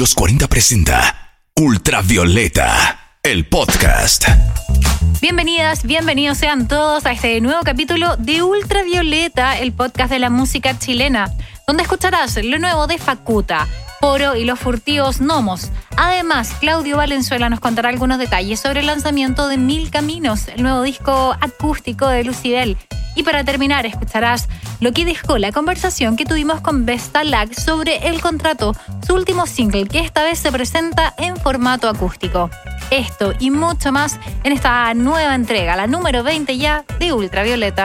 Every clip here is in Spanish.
Los 40 presenta Ultravioleta, el podcast. Bienvenidas, bienvenidos sean todos a este nuevo capítulo de Ultravioleta, el podcast de la música chilena, donde escucharás lo nuevo de Facuta, Oro y los furtivos gnomos. Además, Claudio Valenzuela nos contará algunos detalles sobre el lanzamiento de Mil Caminos, el nuevo disco acústico de Lucibel. Y para terminar, escucharás lo que dejó la conversación que tuvimos con Vesta Lag sobre el contrato, su último single, que esta vez se presenta en formato acústico. Esto y mucho más en esta nueva entrega, la número 20 ya de Ultravioleta.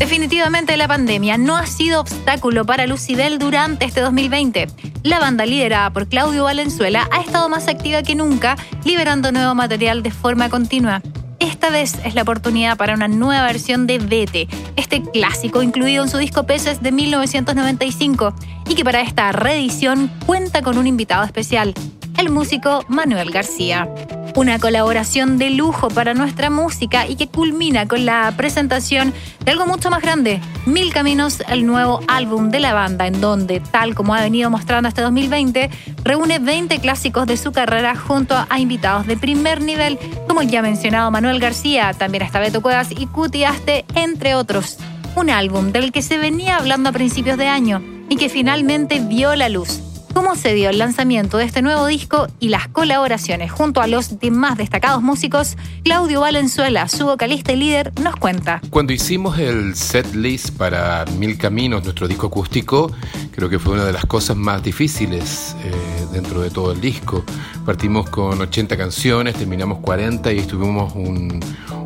Definitivamente la pandemia no ha sido obstáculo para Lucibel durante este 2020. La banda liderada por Claudio Valenzuela ha estado más activa que nunca, liberando nuevo material de forma continua. Esta vez es la oportunidad para una nueva versión de Vete, este clásico incluido en su disco Peces de 1995 y que para esta reedición cuenta con un invitado especial, el músico Manuel García. Una colaboración de lujo para nuestra música y que culmina con la presentación de algo mucho más grande, Mil Caminos, el nuevo álbum de la banda, en donde, tal como ha venido mostrando este 2020, reúne 20 clásicos de su carrera junto a invitados de primer nivel, como ya mencionado Manuel García, también hasta Beto Cuevas y Cuti Aste, entre otros. Un álbum del que se venía hablando a principios de año y que finalmente vio la luz cómo se dio el lanzamiento de este nuevo disco y las colaboraciones junto a los demás destacados músicos, Claudio Valenzuela, su vocalista y líder, nos cuenta. Cuando hicimos el set list para Mil Caminos, nuestro disco acústico, creo que fue una de las cosas más difíciles eh, dentro de todo el disco. Partimos con 80 canciones, terminamos 40 y estuvimos un,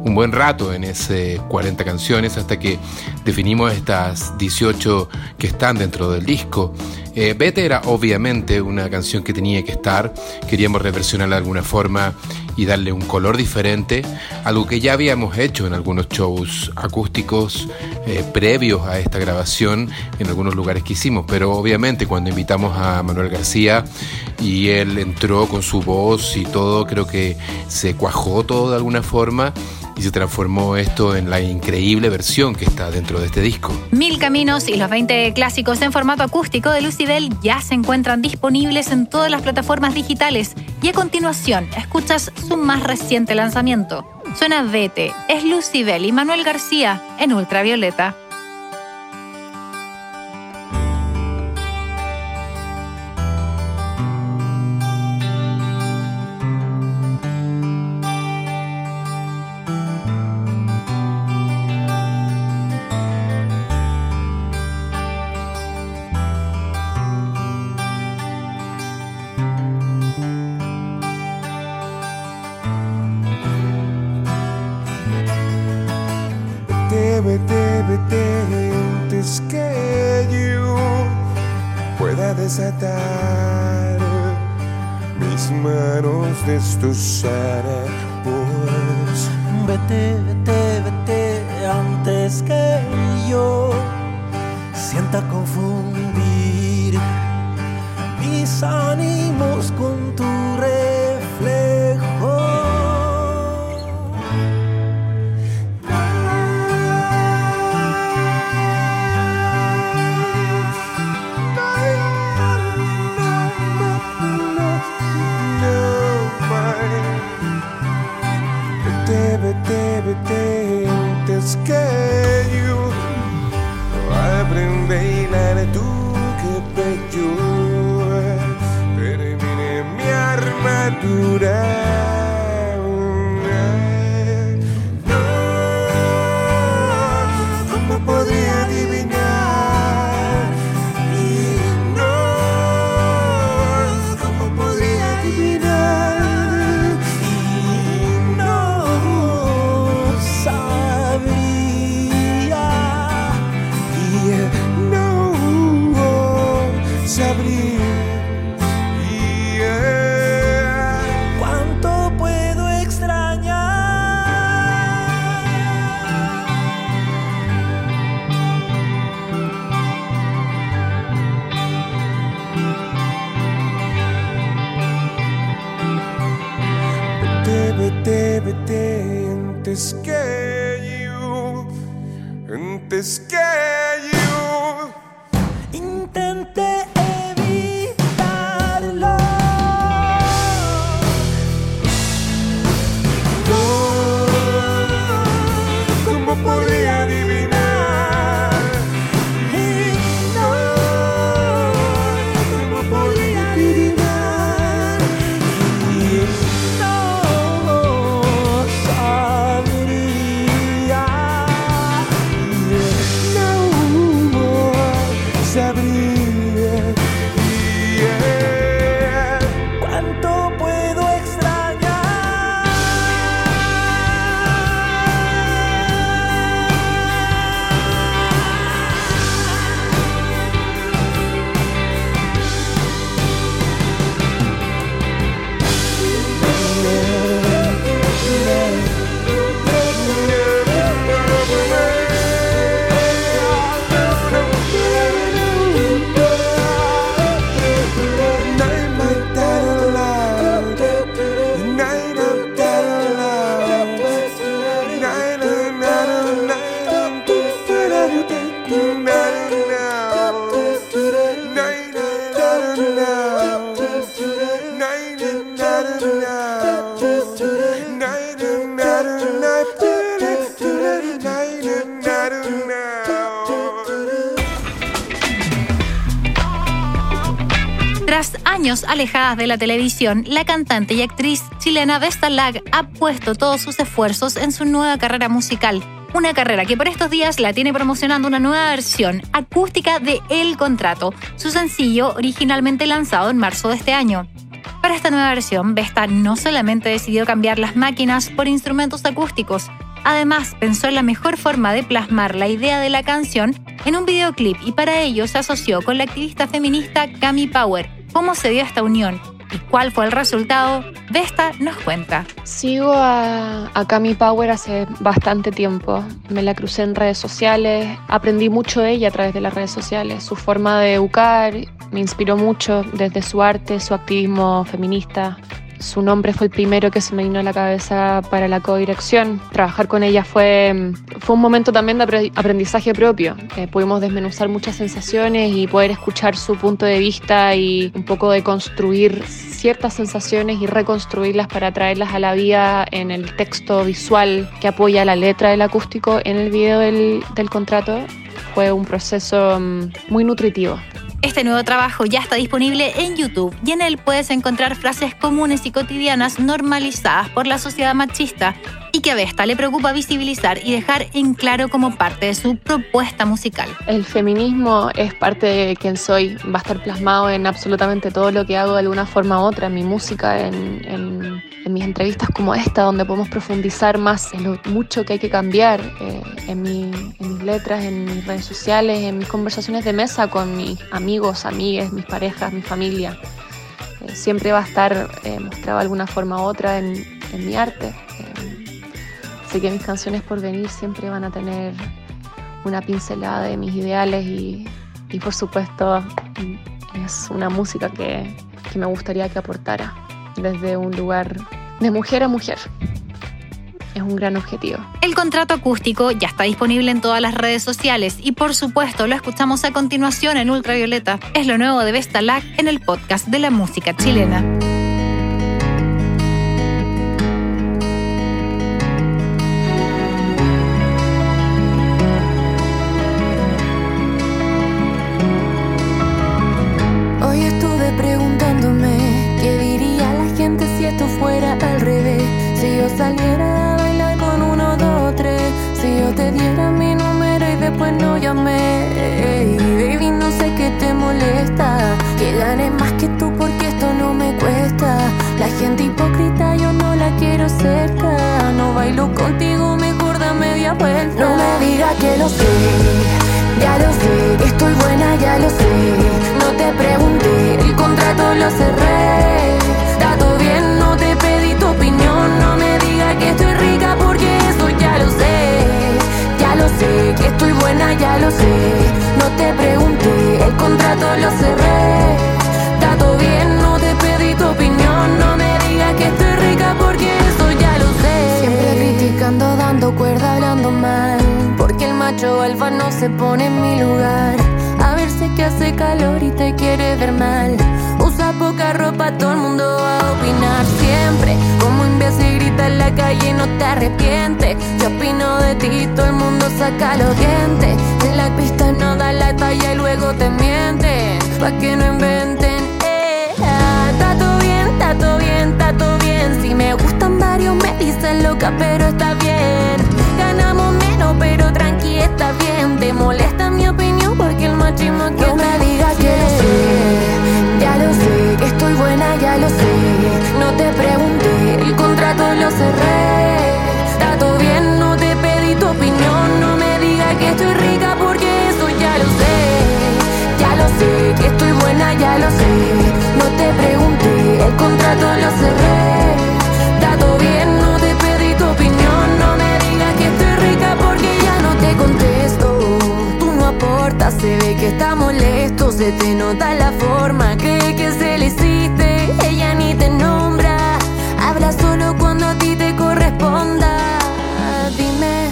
un buen rato en ese 40 canciones hasta que definimos estas 18 que están dentro del disco. Eh, Vete era obviamente una canción que tenía que estar, queríamos reversionarla de alguna forma y darle un color diferente, algo que ya habíamos hecho en algunos shows acústicos eh, previos a esta grabación en algunos lugares que hicimos, pero obviamente cuando invitamos a Manuel García y él entró con su voz y todo, creo que se cuajó todo de alguna forma y se transformó esto en la increíble versión que está dentro de este disco. Mil Caminos y los 20 clásicos en formato acústico de Lucibel ya se encuentran disponibles en todas las plataformas digitales y a continuación escuchas su más reciente lanzamiento. Suena Vete, es Lucibel y Manuel García en Ultravioleta. Desatar mis manos destrozadas pues vete, vete, vete antes que yo sienta confundir mis ánimos con tu beauty. Alejadas de la televisión, la cantante y actriz chilena Vesta Lag ha puesto todos sus esfuerzos en su nueva carrera musical. Una carrera que por estos días la tiene promocionando una nueva versión acústica de El Contrato, su sencillo originalmente lanzado en marzo de este año. Para esta nueva versión, Vesta no solamente decidió cambiar las máquinas por instrumentos acústicos, además pensó en la mejor forma de plasmar la idea de la canción en un videoclip y para ello se asoció con la activista feminista Cami Power. ¿Cómo se dio esta unión? ¿Y cuál fue el resultado? Vesta nos cuenta. Sigo a, a Cami Power hace bastante tiempo. Me la crucé en redes sociales, aprendí mucho de ella a través de las redes sociales. Su forma de educar me inspiró mucho desde su arte, su activismo feminista. Su nombre fue el primero que se me vino a la cabeza para la codirección. Trabajar con ella fue, fue un momento también de apre- aprendizaje propio. Eh, pudimos desmenuzar muchas sensaciones y poder escuchar su punto de vista y un poco de construir ciertas sensaciones y reconstruirlas para traerlas a la vida en el texto visual que apoya la letra del acústico en el video del, del contrato. Fue un proceso mm, muy nutritivo. Este nuevo trabajo ya está disponible en YouTube y en él puedes encontrar frases comunes y cotidianas normalizadas por la sociedad machista y que a Vesta le preocupa visibilizar y dejar en claro como parte de su propuesta musical. El feminismo es parte de quien soy, va a estar plasmado en absolutamente todo lo que hago de alguna forma u otra, en mi música, en, en- en mis entrevistas como esta, donde podemos profundizar más en lo mucho que hay que cambiar, eh, en, mi- en mis letras, en mis redes sociales, en mis conversaciones de mesa con mis amigos, amigas, mis parejas, mi familia. Eh, siempre va a estar eh, mostrado de alguna forma u otra en, mi arte. Eh, así que mis canciones por venir siempre van a tener una pincelada de mis ideales y, y por supuesto es una música que, que me gustaría que aportara desde un lugar de mujer a mujer. Es un gran objetivo. El contrato acústico ya está disponible en todas las redes sociales y por supuesto lo escuchamos a continuación en Ultravioleta. Es lo nuevo de Vesta Lac en el podcast de la música chilena. lo bien, no te pedí tu opinión. No me digas que estoy rica porque eso ya lo sé. Ya lo sé, que estoy buena, ya lo sé. No te pregunté, el contrato lo cerré. Dato bien, no te pedí tu opinión. No me digas que estoy rica porque eso ya lo sé. Siempre criticando, dando cuerda, hablando mal. Porque el macho alfa no se pone en mi lugar que hace calor y te quiere ver mal. Usa poca ropa, todo el mundo va a opinar siempre. Como imbécil grita en la calle, no te arrepientes. Yo opino de ti, todo el mundo saca los dientes. En la pista no da la talla y luego te mienten. Pa' que no inventen. Eh, ah, está todo bien, está todo bien, está todo bien. Si me gustan varios, me dicen loca, pero está bien. Ganamos menos, pero tranqui, se ve que está molesto. Se te nota la forma, cree que se le hiciste. Ella ni te nombra, habla solo cuando a ti te corresponda. Dime,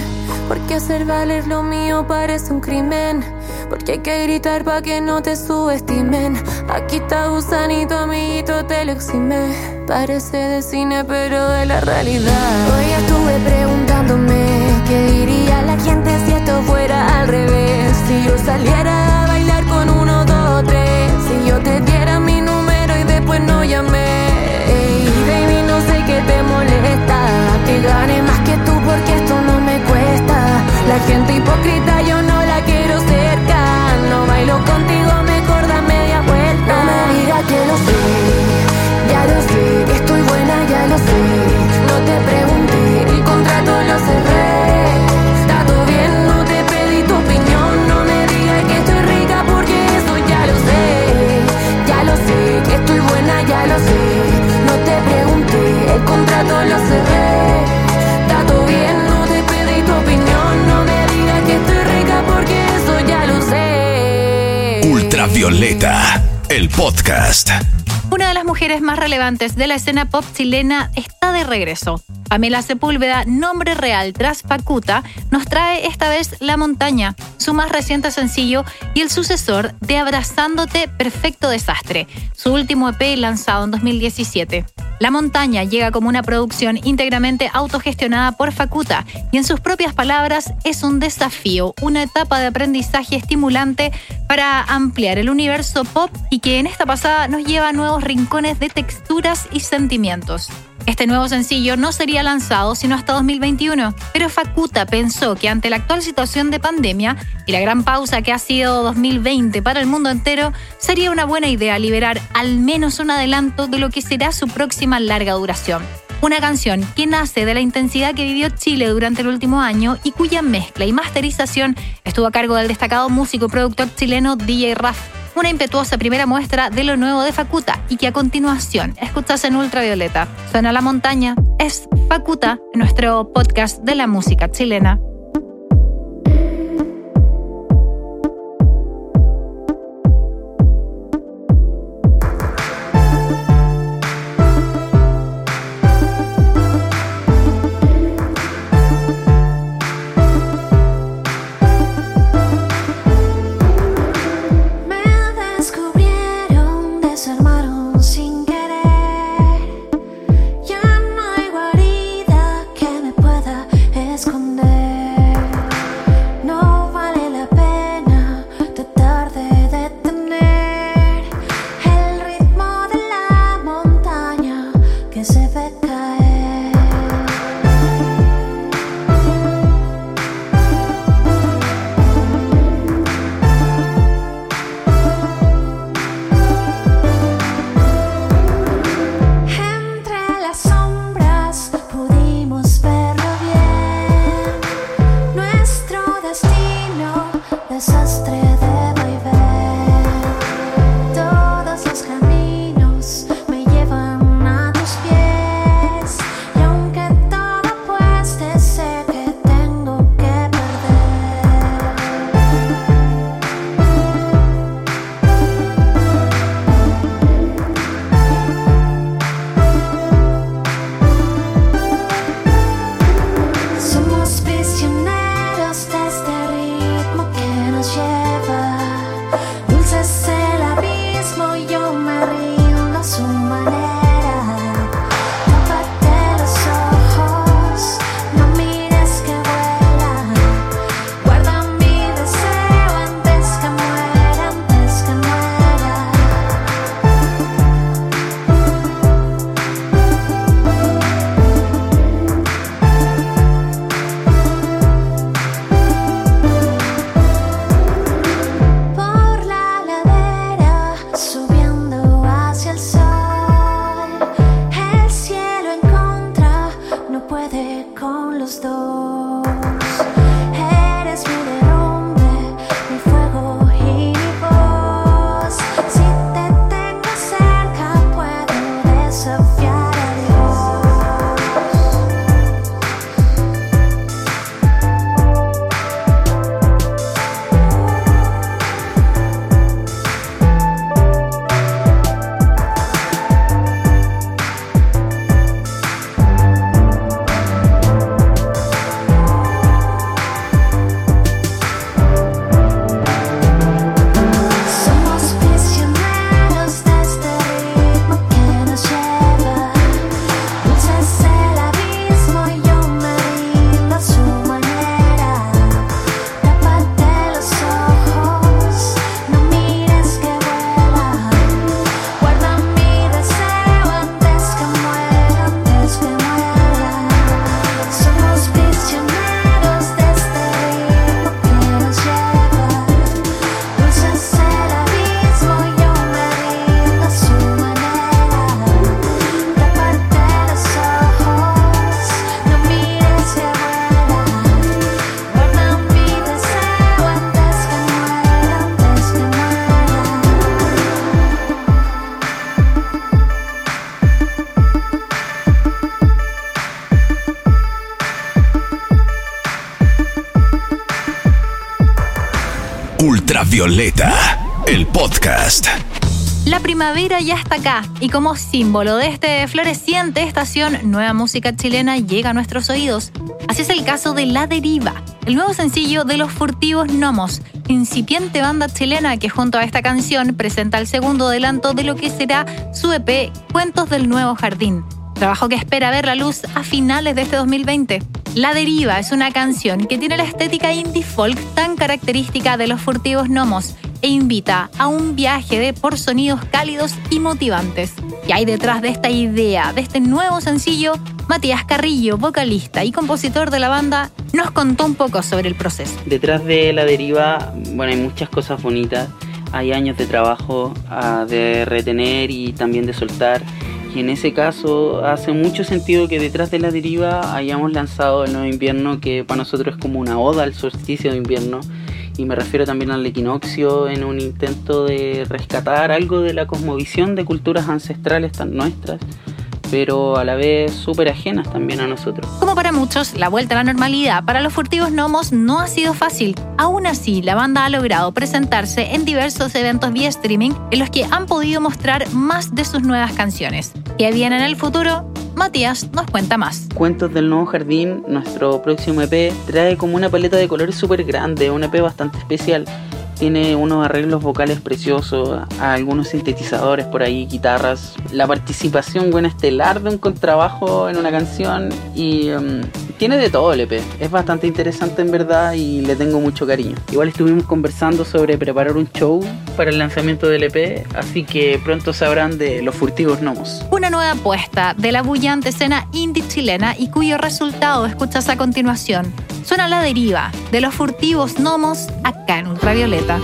¿por qué hacer valer lo mío parece un crimen? Porque hay que gritar pa' que no te subestimen. Aquí está gusanito, amiguito, te lo exime. Parece de cine, pero de la realidad. Hoy estuve preguntándome qué diría la gente si esto fuera al revés. Si yo saliera a bailar con uno, dos, tres. Si yo te diera mi número y después no llamé. Ey, baby, no sé qué te molesta. Que gane más que tú porque esto no me cuesta. La gente hipócrita yo no la quiero cerca. No bailo contigo, mejor da media vuelta. No me digas que lo sé, ya lo sé. Estoy buena, ya lo sé. El contrato lo cerré. Está todo bien, no te pedí tu opinión. No me digas que estoy rica porque eso ya lo sé. Ultravioleta, el podcast. Una de las mujeres más relevantes de la escena pop chilena está de regreso. Pamela Sepúlveda, nombre real tras Facuta, nos trae esta vez La Montaña, su más reciente sencillo y el sucesor de Abrazándote Perfecto Desastre, su último EP lanzado en 2017. La Montaña llega como una producción íntegramente autogestionada por Facuta y en sus propias palabras es un desafío, una etapa de aprendizaje estimulante para ampliar el universo pop y que en esta pasada nos lleva a nuevos rincones de texturas y sentimientos. Este nuevo sencillo no sería lanzado sino hasta 2021, pero Facuta pensó que ante la actual situación de pandemia y la gran pausa que ha sido 2020 para el mundo entero, sería una buena idea liberar al menos un adelanto de lo que será su próxima larga duración. Una canción que nace de la intensidad que vivió Chile durante el último año y cuya mezcla y masterización estuvo a cargo del destacado músico y productor chileno DJ Raf una impetuosa primera muestra de lo nuevo de Facuta y que a continuación escuchas en Ultravioleta. Suena la montaña, es Facuta, nuestro podcast de la música chilena. Ultravioleta, el podcast. La primavera ya está acá y como símbolo de este floreciente estación, nueva música chilena llega a nuestros oídos. Así es el caso de La Deriva, el nuevo sencillo de Los Furtivos Gnomos, incipiente banda chilena que junto a esta canción presenta el segundo adelanto de lo que será su EP Cuentos del Nuevo Jardín, trabajo que espera ver la luz a finales de este 2020. La Deriva es una canción que tiene la estética indie folk tan característica de los furtivos gnomos e invita a un viaje de por sonidos cálidos y motivantes. Y hay detrás de esta idea, de este nuevo sencillo, Matías Carrillo, vocalista y compositor de la banda, nos contó un poco sobre el proceso. Detrás de la deriva, bueno, hay muchas cosas bonitas. Hay años de trabajo ah, de retener y también de soltar. Y en ese caso hace mucho sentido que detrás de la deriva hayamos lanzado el nuevo invierno, que para nosotros es como una oda al solsticio de invierno. Y me refiero también al equinoccio en un intento de rescatar algo de la cosmovisión de culturas ancestrales tan nuestras, pero a la vez súper ajenas también a nosotros. Como para muchos, la vuelta a la normalidad para los furtivos gnomos no ha sido fácil. Aún así, la banda ha logrado presentarse en diversos eventos vía streaming en los que han podido mostrar más de sus nuevas canciones. ¿Qué viene en el futuro? Matías nos cuenta más. Cuentos del Nuevo Jardín, nuestro próximo EP, trae como una paleta de colores súper grande, un EP bastante especial. Tiene unos arreglos vocales preciosos, algunos sintetizadores por ahí, guitarras, la participación buena estelar de un contrabajo en una canción y um, tiene de todo el EP. Es bastante interesante en verdad y le tengo mucho cariño. Igual estuvimos conversando sobre preparar un show para el lanzamiento del EP, así que pronto sabrán de los furtivos gnomos. Una nueva apuesta de la bullante escena indie chilena y cuyo resultado escuchas a continuación. Suena la deriva de los furtivos gnomos acá en Ultravioleta.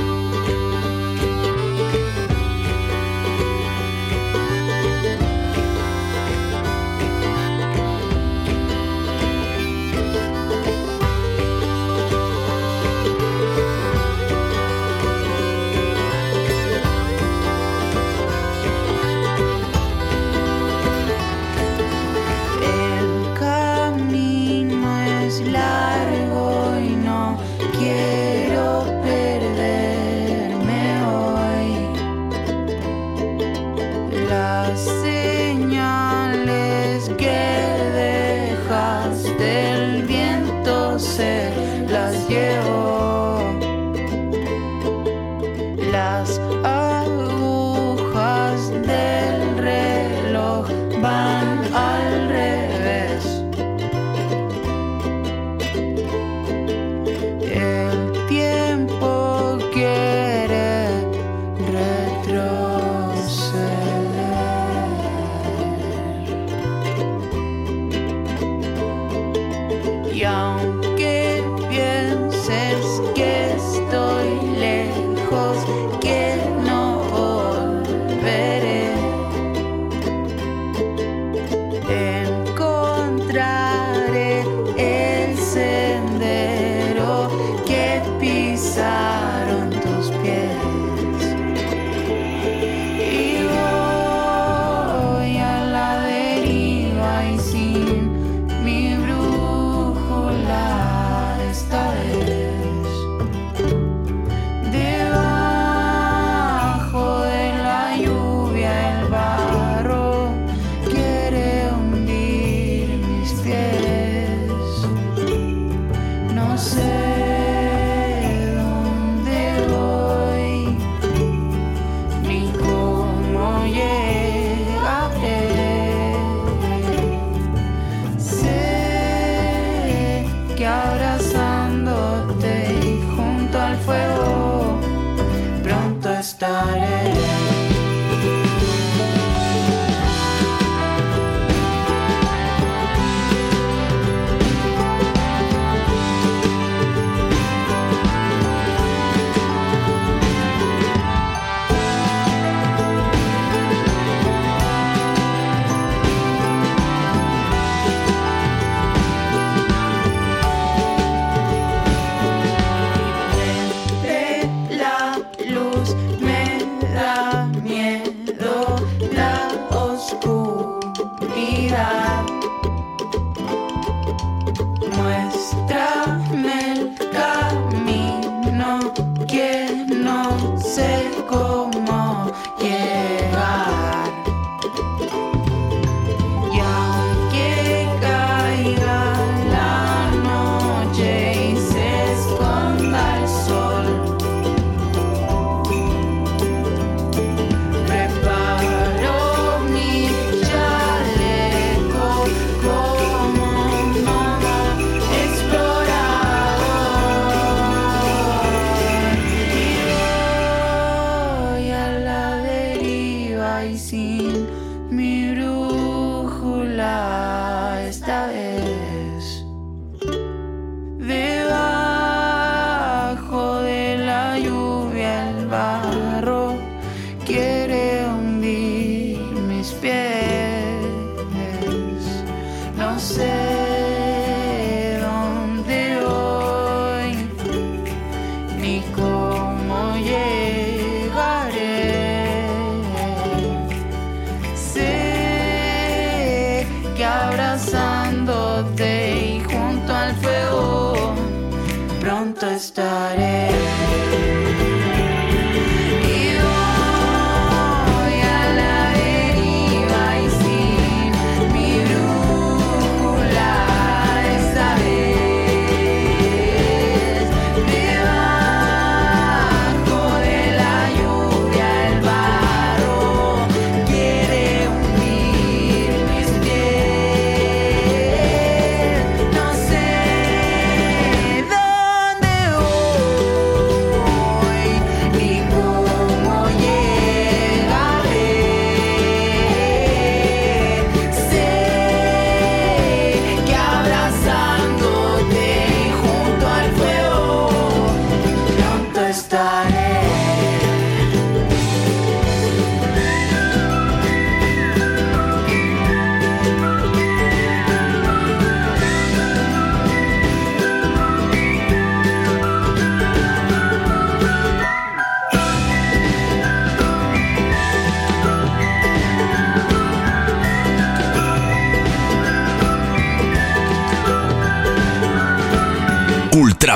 secuestrarme.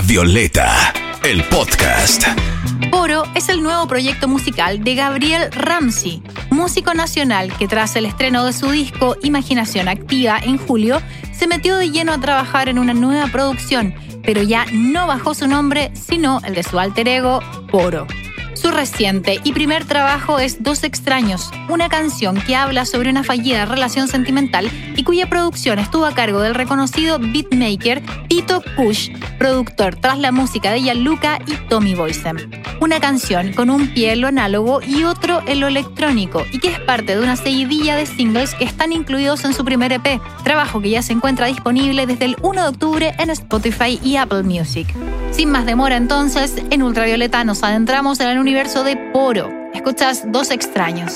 Ultravioleta, el podcast. Poro es el nuevo proyecto musical de Gabriel Ramsey, músico nacional que tras el estreno de su disco Imaginación Activa en julio, se metió de lleno a trabajar en una nueva producción, pero ya no bajó su nombre, sino el de su alter ego, Poro. Su reciente y primer trabajo es Dos extraños, una canción que habla sobre una fallida relación sentimental y cuya producción estuvo a cargo del reconocido beatmaker Tito Kush, productor tras la música de Gianluca y Tommy Boysem. Una canción con un pie en lo análogo y otro en lo electrónico y que es parte de una seguidilla de singles que están incluidos en su primer EP, trabajo que ya se encuentra disponible desde el 1 de octubre en Spotify y Apple Music. Sin más demora entonces, en Ultravioleta nos adentramos en el universo de Poro. Escuchas Dos extraños.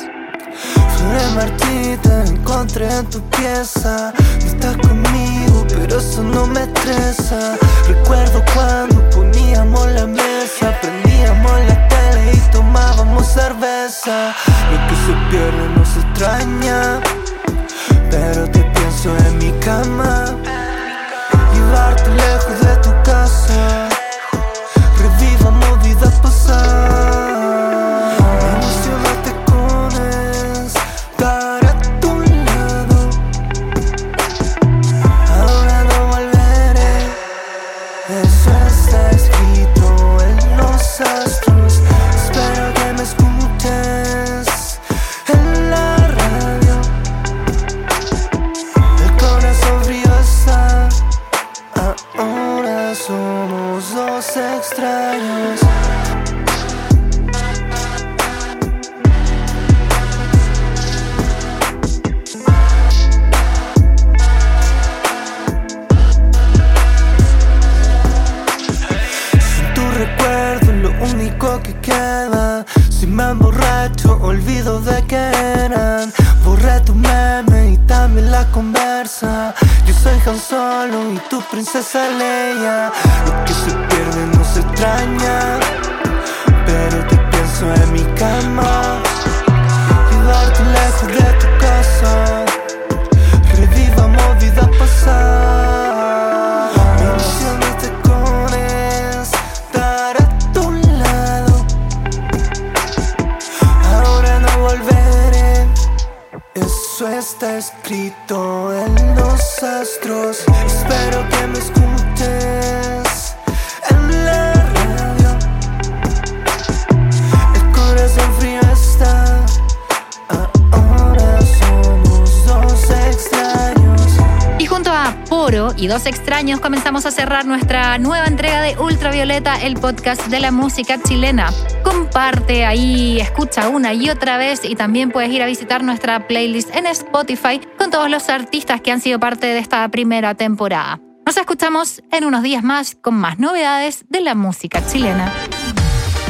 Flores marchita encontré en tu pieza estás conmigo, pero eso no me estresa Recuerdo cuando poníamos la mesa Prendíamos la tele y tomábamos cerveza Lo que se pierde no se extraña Pero te pienso en mi cama Si me emborracho, olvido de que eran. Borré tu meme y también la conversa. Yo soy Han Solo y tu princesa Leia. Lo que se pierde no se extraña. Pero te pienso en mi cama. Llevarte lejos de tu casa. Revivamos vida pasada. Está escrito en los astros. Espero que me escuches Poro y Dos Extraños comenzamos a cerrar nuestra nueva entrega de Ultravioleta, el podcast de la música chilena. Comparte ahí, escucha una y otra vez y también puedes ir a visitar nuestra playlist en Spotify con todos los artistas que han sido parte de esta primera temporada. Nos escuchamos en unos días más con más novedades de la música chilena.